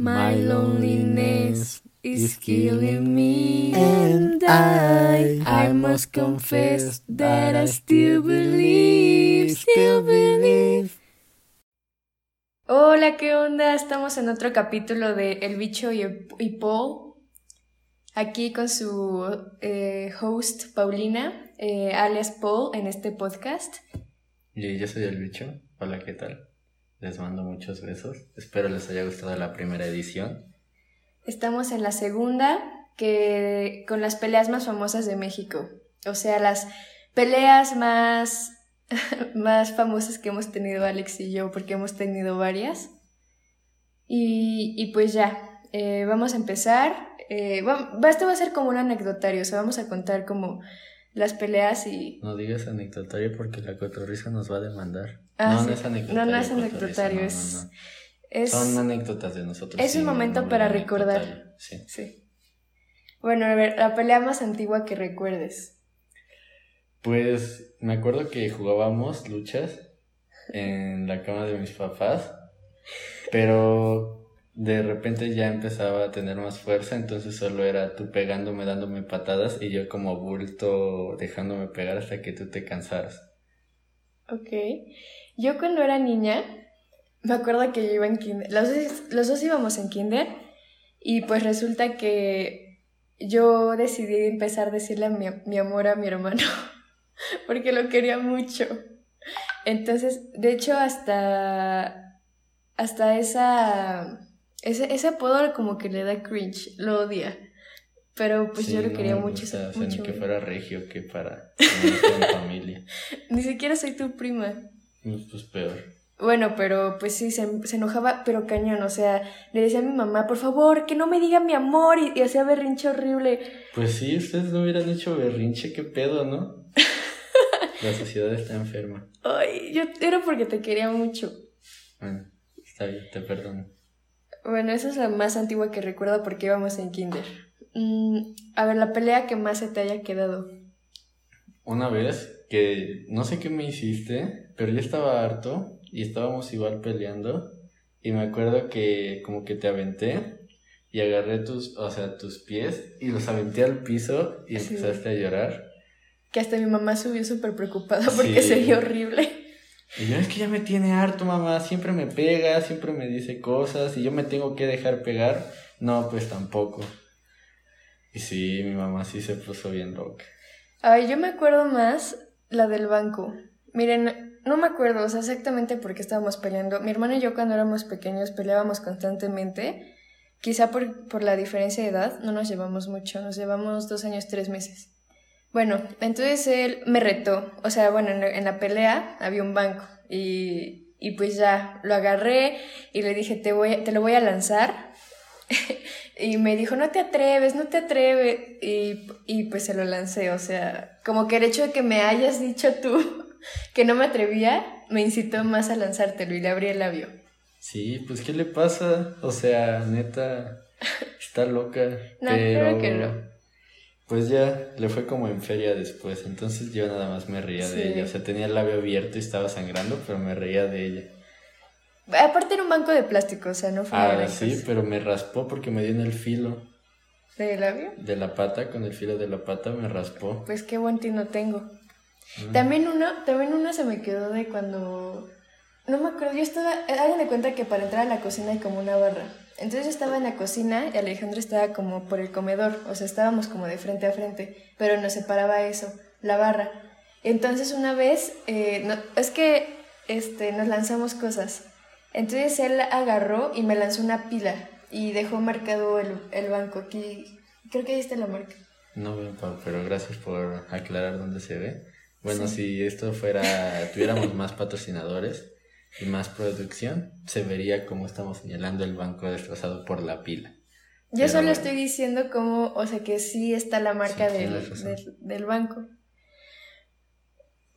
My loneliness is killing me, and I, I must confess that I still believe, still believe. Hola, ¿qué onda? Estamos en otro capítulo de El bicho y, y Paul. Aquí con su eh, host Paulina, eh, alias Paul, en este podcast. Y yo soy el bicho. Hola, ¿qué tal? Les mando muchos besos. Espero les haya gustado la primera edición. Estamos en la segunda, que con las peleas más famosas de México. O sea, las peleas más, más famosas que hemos tenido Alex y yo, porque hemos tenido varias. Y, y pues ya, eh, vamos a empezar. Eh, va- esto va a ser como un anecdotario, o sea, vamos a contar como las peleas y... No digas anecdotario porque la cotorriza nos va a demandar. Ah, no, sí. no es anecdotario. No, no es anecdotario, no, es... no, no. es... Son anécdotas de nosotros. es un sí, momento para recordar. Sí. Sí. Bueno, a ver, la pelea más antigua que recuerdes. Pues me acuerdo que jugábamos luchas en la cama de mis papás, pero de repente ya empezaba a tener más fuerza, entonces solo era tú pegándome, dándome patadas y yo como bulto dejándome pegar hasta que tú te cansaras. Ok. Yo cuando era niña, me acuerdo que yo iba en kinder. Los, dos- los dos íbamos en kinder y pues resulta que yo decidí empezar a decirle a mi, mi amor a mi hermano porque lo quería mucho. Entonces, de hecho, hasta, hasta esa, ese, ese apodo como que le da cringe, lo odia. Pero pues Sí, yo lo quería mucho. gusta, o sea, ni que fuera regio que para mi familia. Ni siquiera soy tu prima. Pues, pues peor. Bueno, pero pues sí, se, se enojaba, pero cañón, o sea, le decía a mi mamá, por favor, que no me diga mi amor, y, y hacía berrinche horrible. Pues sí, ustedes no hubieran hecho berrinche, qué pedo, ¿no? La sociedad está enferma. Ay, yo era porque te quería mucho. Bueno, está bien, te perdono. Bueno, esa es la más antigua que recuerdo porque íbamos en kinder. Mm, a ver, la pelea que más se te haya quedado. Una vez que no sé qué me hiciste, pero yo estaba harto y estábamos igual peleando y me acuerdo que como que te aventé y agarré tus, o sea, tus pies y los aventé al piso y Sí. empezaste a llorar. Que hasta mi mamá subió súper preocupada porque Sí. se vio horrible. Y yo es que ya me tiene harto, mamá, siempre me pega, siempre me dice cosas y yo me tengo que dejar pegar. No, pues tampoco. Y sí, mi mamá sí se puso bien loca. Ay, yo me acuerdo más la del banco. Miren, no me acuerdo, exactamente por qué estábamos peleando. Mi hermano y yo cuando éramos pequeños peleábamos constantemente. Quizá por, por la diferencia de edad, no nos llevamos mucho, nos llevamos dos años, tres meses. Bueno, entonces él me retó, o sea, bueno, en la, en la pelea había un banco y, y pues ya lo agarré y le dije, te, voy, a- te lo voy a lanzar. y me dijo, no te atreves, no te atreves. Y, y pues se lo lancé, o sea, como que el hecho de que me hayas dicho tú que no me atrevía, me incitó más a lanzártelo y le abrí el labio. Sí, pues ¿qué le pasa? O sea, neta, está loca. No, pero claro que no. Pues ya le fue como en feria después, entonces yo nada más me reía Sí. de ella. O sea, tenía el labio abierto y estaba sangrando, pero me reía de ella. Aparte era un banco de plástico, o sea, no fue una Ah, sí, cosa. pero me raspó porque me dio en el filo ¿De labio? de la pata, con el filo de la pata me raspó. Pues qué buen tino tengo. Mm. También uno, también uno se me quedó de cuando... No me acuerdo, yo estaba... Hagan de cuenta que para entrar a la cocina hay como una barra. Entonces yo estaba en la cocina y Alejandro estaba como por el comedor. O sea, estábamos como de frente a frente. Pero nos separaba eso, la barra. Entonces una vez... eh, no- es que este, nos lanzamos cosas. Entonces él agarró y me lanzó una pila. Y dejó marcado el, el banco aquí. Creo que ahí está la marca. No veo, pero gracias por aclarar dónde se ve. Bueno, Sí. si esto fuera, tuviéramos más patrocinadores y más producción, se vería como estamos señalando el banco destrozado por la pila. Yo Pero solo estoy diciendo cómo, o sea, que sí está la marca Sí, del, del banco.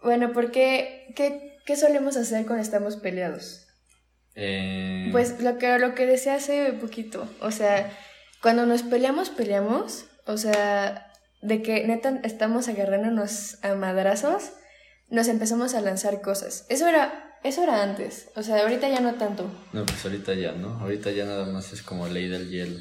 Bueno, porque, ¿qué, ¿qué solemos hacer cuando estamos peleados? Eh, Pues lo que, lo que decía hace poquito, o sea, cuando nos peleamos, peleamos, o sea, de que neta estamos agarrándonos a madrazos, nos empezamos a lanzar cosas. Eso era eso era antes. O sea, ahorita ya no tanto. No, pues ahorita ya, ¿no? Ahorita ya nada más es como ley del hielo.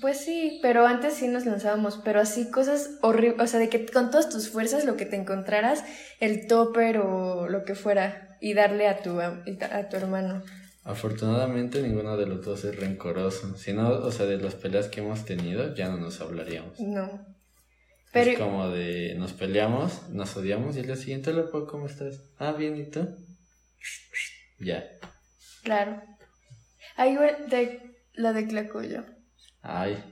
Pues sí, pero antes sí nos lanzábamos, pero así cosas horribles, o sea, de que con todas tus fuerzas lo que te encontraras, el topper o lo que fuera, y darle a tu, a, tu hermano. Afortunadamente ninguno de los dos es rencoroso, si no, o sea, de las peleas que hemos tenido ya no nos hablaríamos. No. Pero... Es como de, nos peleamos, nos odiamos y el día siguiente, le puedo, ¿cómo estás? Ah, bien, ¿y tú? Ya. Claro. Ahí de la de Clacoyo. Ay.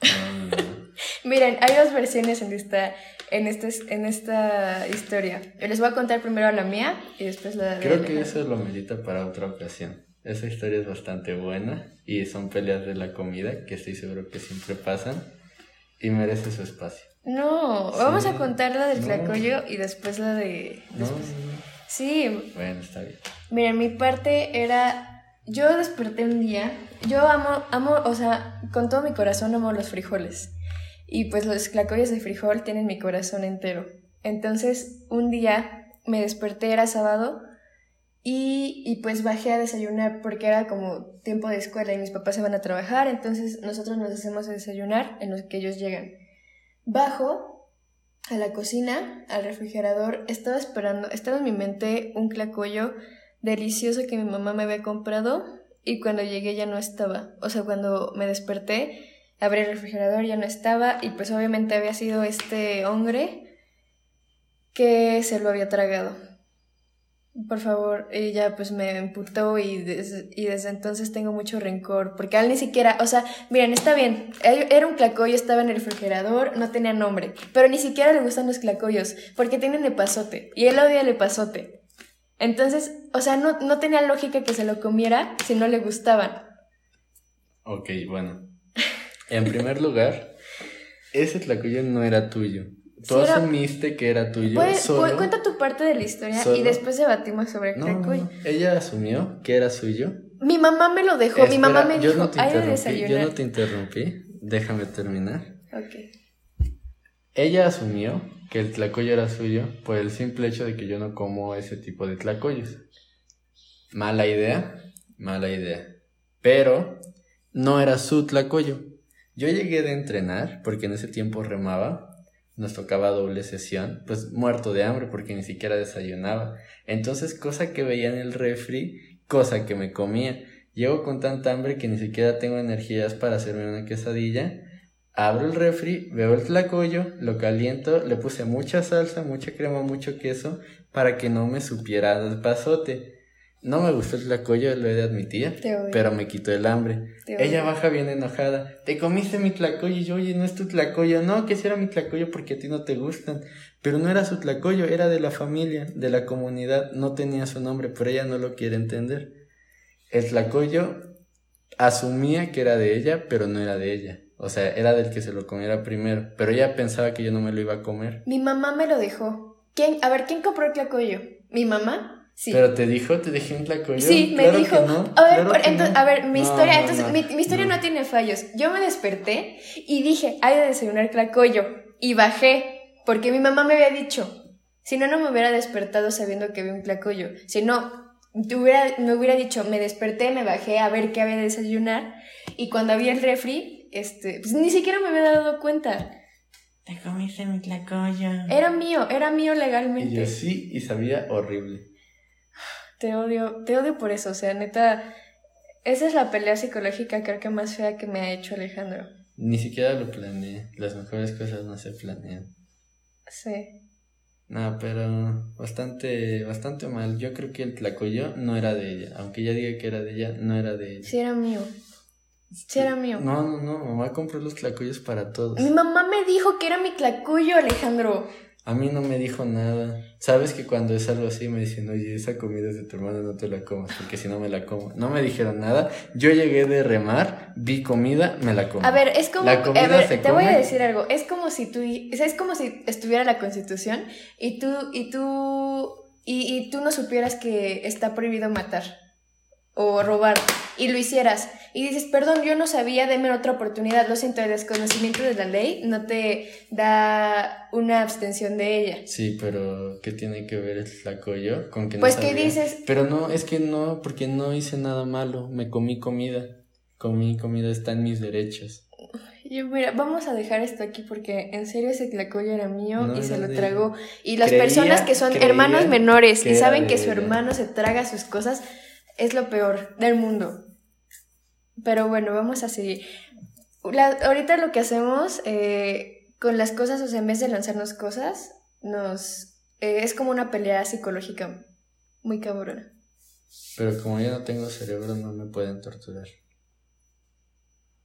Miren, hay dos versiones en esta, en, este, en esta historia. Les voy a contar primero la mía y después la de... Creo que eso lo medita para otra ocasión. Esa historia es bastante buena y son peleas de la comida que estoy seguro que siempre pasan y merece su espacio. No, vamos a contar la del tlacoyo y después la de... Sí. Bueno, está bien. Miren, mi parte era yo desperté un día, yo amo, amo, o sea, con todo mi corazón amo los frijoles. Y pues los clacoyos de frijol tienen mi corazón entero. Entonces, un día me desperté, era sábado, y, y, pues bajé a desayunar porque era como tiempo de escuela y mis papás se van a trabajar, entonces nosotros nos hacemos desayunar en los que ellos llegan. Bajo a la cocina, al refrigerador, estaba esperando, estaba en mi mente un clacoyo delicioso que mi mamá me había comprado y cuando llegué ya no estaba. O sea, cuando me desperté, abrí el refrigerador, ya no estaba y pues obviamente había sido este hombre que se lo había tragado. Por favor, ella pues me emputó y, y desde entonces tengo mucho rencor, porque él ni siquiera, o sea, miren, está bien, era un clacoyo, estaba en el refrigerador, no tenía nombre, pero ni siquiera le gustan los clacoyos, porque tienen epazote, y él odia el epazote. Entonces, o sea, no, no tenía lógica que se lo comiera si no le gustaban. Ok, bueno. En primer lugar, ese tlacoyo no era tuyo. Tú asumiste que era tuyo. solo, cuenta tu parte de la historia y después debatimos sobre el tlacoyo. Ella asumió que era suyo. Mi mamá me lo dejó. mi mamá me dijo, no te interrumpí, Yo no te interrumpí. Déjame terminar. Ok. Ella asumió que el tlacoyo era suyo por el simple hecho de que yo no como ese tipo de tlacoyos. Mala idea, mala idea. Pero no era su tlacoyo. Yo llegué de entrenar porque en ese tiempo remaba, nos tocaba doble sesión, pues muerto de hambre porque ni siquiera desayunaba. Entonces, cosa que veía en el refri, cosa que me comía. Llego con tanta hambre que ni siquiera tengo energías para hacerme una quesadilla Abro el refri, veo el tlacoyo, lo caliento, le puse mucha salsa, mucha crema, mucho queso para que no me supiera el pasote. No me gustó el tlacoyo, lo he de admitir, pero me quitó el hambre. Ella baja bien enojada. Te comiste mi tlacoyo y yo, oye, no es tu tlacoyo. No, que si era mi tlacoyo porque a ti no te gustan. Pero no era su tlacoyo, era de la familia, de la comunidad. No tenía su nombre, pero ella no lo quiere entender. El tlacoyo asumía que era de ella, pero no era de ella. O sea, era del que se lo comiera primero, pero ella pensaba que yo no me lo iba a comer. Mi mamá me lo dejó. ¿Quién? A ver, ¿quién compró el tlacoyo? ¿Mi mamá? Sí. ¿Pero te dijo? ¿Te dejé un tlacoyo? Sí, me dijo. A ver, entonces, a ver, mi historia, entonces, mi, mi, historia no. tiene fallos. Yo me desperté y dije, hay de desayunar tlacoyo. Y bajé, porque mi mamá me había dicho. Si no, no me hubiera despertado sabiendo que había un tlacoyo. Si no, hubiera, me hubiera dicho, me desperté, me bajé a ver qué había de desayunar. Y cuando había el refri, este, pues ni siquiera me había dado cuenta. Te comiste mi tlacoyo. Era mío, era mío legalmente. Y yo sí, y sabía horrible. Te odio, te odio por eso, o sea, neta, esa es la pelea psicológica creo que más fea que me ha hecho Alejandro. Ni siquiera lo planeé, las mejores cosas no se planean. Sí. No, pero bastante, bastante mal. Yo creo que el tlacoyo no era de ella. Aunque ella diga que era de ella, no era de ella. Sí, era mío. Sí, era mío. No, no, no, mamá compró los tlacoyos para todos. Mi mamá me dijo que era mi tlacoyo, Alejandro. A mí no me dijo nada. Sabes que cuando es algo así me dicen, oye, esa comida es de tu hermana, no te la comas, porque si no me la como. No me dijeron nada. Yo llegué de remar, vi comida, me la comí. A ver, es como. a ver, te voy a decir algo. Es como si tú. Es como si estuviera la constitución y tú. Y tú. Y, y tú no supieras que está prohibido matar o robar. y lo hicieras y dices, perdón, yo no sabía, deme otra oportunidad, lo siento, el desconocimiento de la ley no te da una abstención de ella. Sí, pero ¿qué tiene que ver el tlacoyo con que no Pues, ¿qué dices? Pero no, es que no, porque no hice nada malo, me comí comida. Comí comida, está en mis derechos. Yo, mira, vamos a dejar esto aquí porque en serio ese tlacoyo era mío No y se lo tragó. Y las Creía- personas que son hermanos menores y saben que su hermano se traga sus cosas, es lo peor del mundo. Pero bueno, vamos a seguir. La- ahorita lo que hacemos eh, con las cosas, o sea, en vez de lanzarnos cosas, nos eh, es como una pelea psicológica muy cabrona. Pero como yo no tengo cerebro, no me pueden torturar.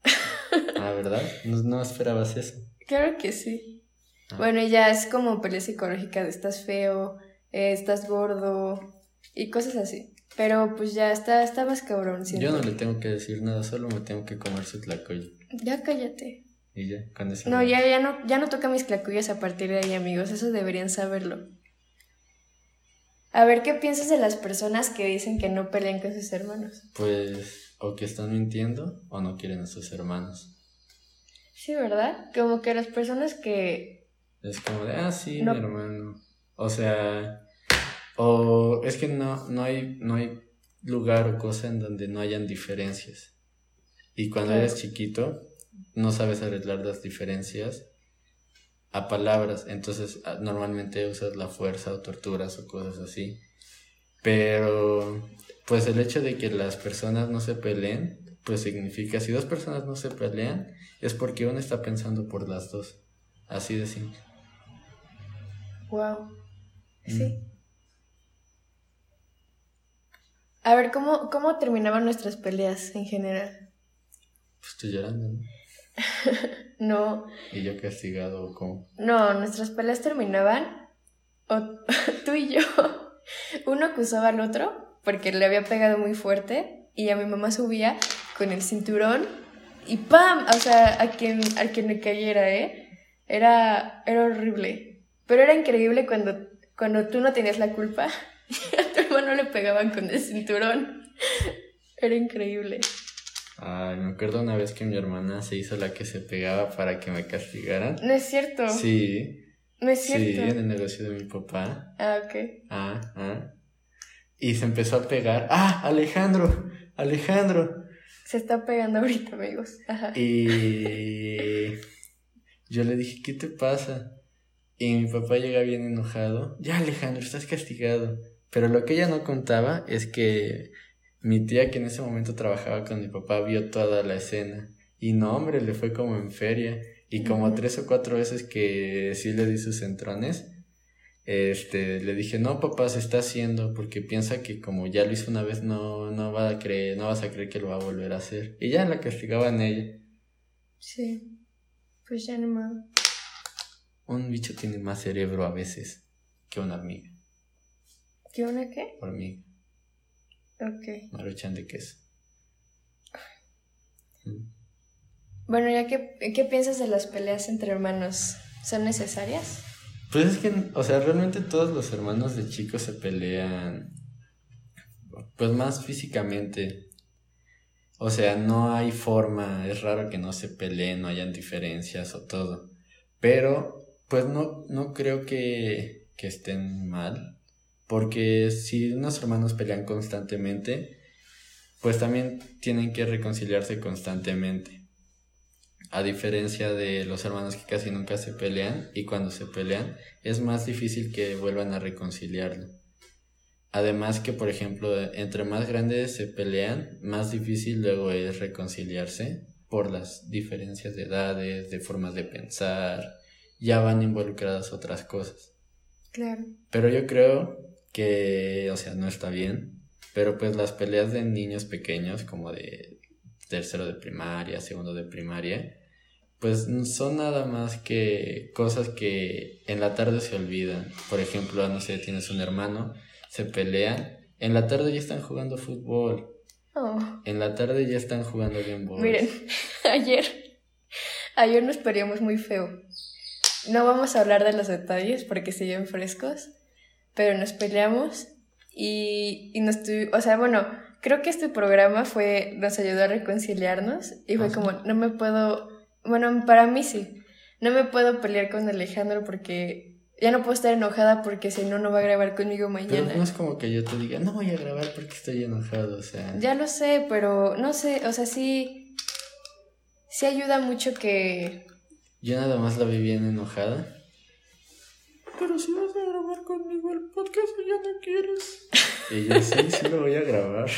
ah, ¿verdad? No, no esperabas eso. Claro que sí. Ah. Bueno, y ya es como pelea psicológica de estás feo, eh, estás gordo y cosas así. Pero pues ya está, está más cabrón. siento. Yo no le tengo que decir nada, solo me tengo que comer su tlacoyo. Ya cállate. Y ya, con eso. No, ya, ya no, ya no toca mis clacuyas a partir de ahí, amigos. Eso deberían saberlo. A ver, ¿qué piensas de las personas que dicen que no pelean con sus hermanos? Pues, o que están mintiendo o no quieren a sus hermanos. Sí, ¿verdad? Como que las personas que... Es como de, ah, sí, No. mi hermano. O sea, o es que no, no, hay, no hay lugar o cosa en donde no hayan diferencias. Y cuando Claro. eres chiquito, no sabes arreglar las diferencias a palabras. Entonces, ah, normalmente usas la fuerza o torturas o cosas así. Pero, pues el hecho de que las personas no se peleen, pues significa, si dos personas no se pelean, es porque uno está pensando por las dos. Así de simple. Wow. Mm. Sí. A ver, ¿cómo, ¿cómo terminaban nuestras peleas en general? Pues estoy llorando, ¿no? No, Y yo castigado como... no, nuestras peleas terminaban, o tú y yo, uno acusaba al otro porque le había pegado muy fuerte y a mi mamá subía con el cinturón y ¡pam! O sea, a quien, a quien le cayera, ¿eh? Era, era horrible. Pero era increíble cuando, cuando tú no tenías la culpa hermano le pegaban con el cinturón. Era increíble. Ay, me acuerdo una vez que mi hermana se hizo la que se pegaba para que me castigaran. No es cierto. Sí, No es sí, cierto. en el negocio de mi papá. Ah, ok. Ah, ah. Y se empezó a pegar. ¡Ah, Alejandro! ¡Alejandro! Se está pegando ahorita, amigos. Ajá. Y yo le dije, ¿qué te pasa? Y mi papá llega bien enojado. Ya, Alejandro, estás castigado. Pero lo que ella no contaba es que mi tía, que en ese momento trabajaba con mi papá, vio toda la escena. Y no, hombre, le fue como en feria. Y como tres o cuatro veces que sí le di sus entrones, este, le dije, no, papá, se está haciendo, porque piensa que como ya lo hizo una vez, no, no va a creer, no vas a creer que lo va a volver a hacer. Y ya la castigaban ella. Sí. Pues ya no más. Un bicho tiene más cerebro a veces que una hormiga. ¿Qué una qué? Hormiga, Ok. maruchan de queso. Bueno, ya que, ¿qué piensas de las peleas entre hermanos? ¿Son necesarias? Pues es que, o sea, realmente todos los hermanos de chicos se pelean, pues más físicamente. O sea, no hay forma, es raro que no se peleen, no hayan diferencias o todo. Pero, pues no, no creo que, que estén mal. Porque si unos hermanos pelean constantemente, pues también tienen que reconciliarse constantemente. A diferencia de los hermanos que casi nunca se pelean y cuando se pelean es más difícil que vuelvan a reconciliarlo. Además que, por ejemplo, entre más grandes se pelean, más difícil luego es reconciliarse por las diferencias de edades, de formas de pensar, ya van involucradas otras cosas. Claro. Pero yo creo que, o sea, no está bien, pero pues las peleas de niños pequeños, como de tercero de primaria, segundo de primaria, pues son nada más que cosas que en la tarde se olvidan. Por ejemplo, no sé, tienes un hermano, se pelean, en la tarde ya están jugando fútbol, Oh. en la tarde ya están jugando Game Boy. Miren, ayer, ayer nos peleamos muy feo. No vamos a hablar de los detalles porque siguen frescos, pero nos peleamos y, y nos tuvi- o sea, bueno, creo que este programa fue, nos ayudó a reconciliarnos y fue Ajá. como, no me puedo, bueno, para mí sí, no me puedo pelear con Alejandro porque ya no puedo estar enojada porque si no, no va a grabar conmigo Pero mañana. no es como que yo te diga, no voy a grabar porque estoy enojado, o sea. Ya lo sé, pero no sé, o sea, sí, sí ayuda mucho que... Yo nada más la vi bien enojada. Pero grabar podcast ya no quieres. Y yo sí, sí lo voy a grabar.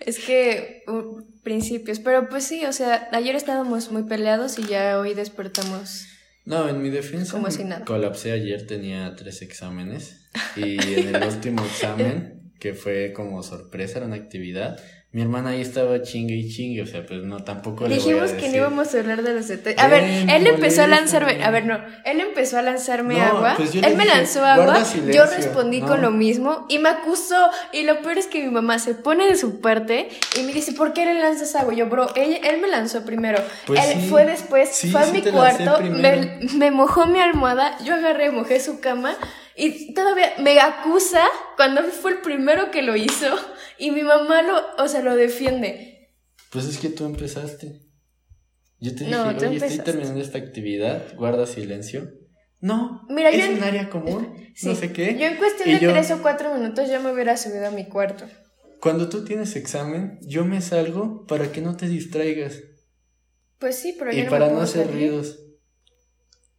Es que uh, principios, pero pues sí, o sea, ayer estábamos muy peleados y ya hoy despertamos. No, en mi defensa Como si nada. colapsé ayer, tenía tres exámenes. Y en el último examen, que fue como sorpresa, era una actividad, mi hermana ahí estaba chingue y chingue, o sea, pues no, tampoco le voy a Dijimos que no íbamos a hablar de los detalles. A ver, Ven, él empezó a lanzarme, a ver, no, él empezó a lanzarme No, agua, pues él me lanzó agua, "Guarda yo silencio". respondí No. con lo mismo y me acusó. Y lo peor es que mi mamá se pone de su parte y me dice, ¿por qué le lanzas agua? Yo, bro, él, él me lanzó primero. Pues él sí. fue después, Sí, fue a sí mi cuarto, me, me mojó mi almohada, yo agarré, mojé su cama. Y todavía me acusa cuando fue el primero que lo hizo y mi mamá lo, o sea, lo defiende. Pues es que tú empezaste. Yo te dije, No, oye, estoy terminando esta actividad, guarda silencio. No, Mira, es yo en- un área común, Sí, no sé qué. Yo en cuestión Y de yo- tres o cuatro minutos ya me hubiera subido a mi cuarto. Cuando tú tienes examen, yo me salgo para que no te distraigas Pues sí, pero y yo no para me no hacer salir. ruidos.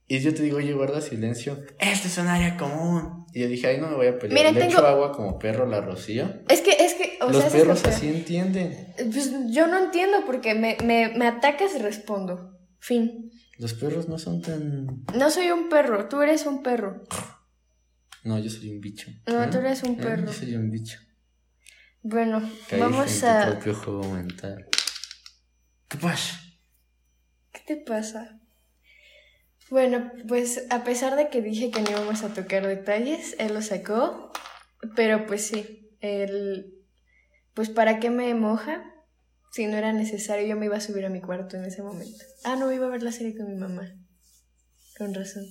Y yo te digo, oye, guarda silencio. Este es un área común. Y yo dije, ay, no me voy a pelear. Mira, Le tengo- echo agua como perro la rocío. Es que, es que, o Los sea, perros así entienden. Pues yo no entiendo porque me, me, me atacas y respondo. Fin. Los perros no son tan... No soy un perro, tú eres un perro. No, yo soy un bicho. No, ¿Eh? tú eres un ¿Eh? perro. Yo soy un bicho. Bueno, vamos tu a... propio juego mental. ¿Qué pasa? ¿Qué te pasa? Bueno, pues a pesar de que dije que no íbamos a tocar detalles, él lo sacó, pero pues sí, él, pues para qué me moja si no era necesario, yo me iba a subir a mi cuarto en ese momento. Ah, no, iba a ver la serie con mi mamá, con razón.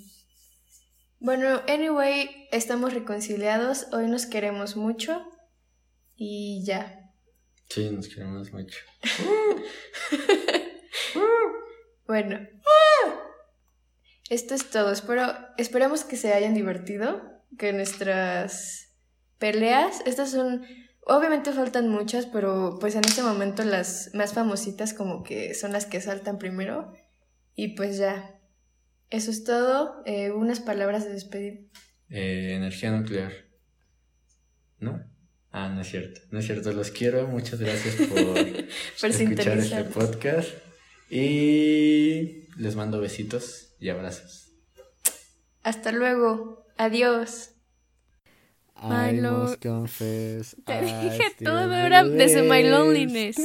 Bueno, anyway, estamos reconciliados, hoy nos queremos mucho y ya. Sí, nos queremos mucho. Bueno, esto es todo. Espero, esperamos que se hayan divertido, que nuestras peleas, estas son, obviamente faltan muchas, pero pues en este momento las más famositas como que son las que saltan primero. Y pues ya, eso es todo. Eh, unas palabras de despedida. Eh, energía nuclear. ¿No? Ah, no es cierto. No es cierto. Los quiero. Muchas gracias por, Por escuchar este podcast. Y les mando besitos y abrazos. Hasta luego. Adiós. My I must confess, Te I dije todo, era desde My. Loneliness.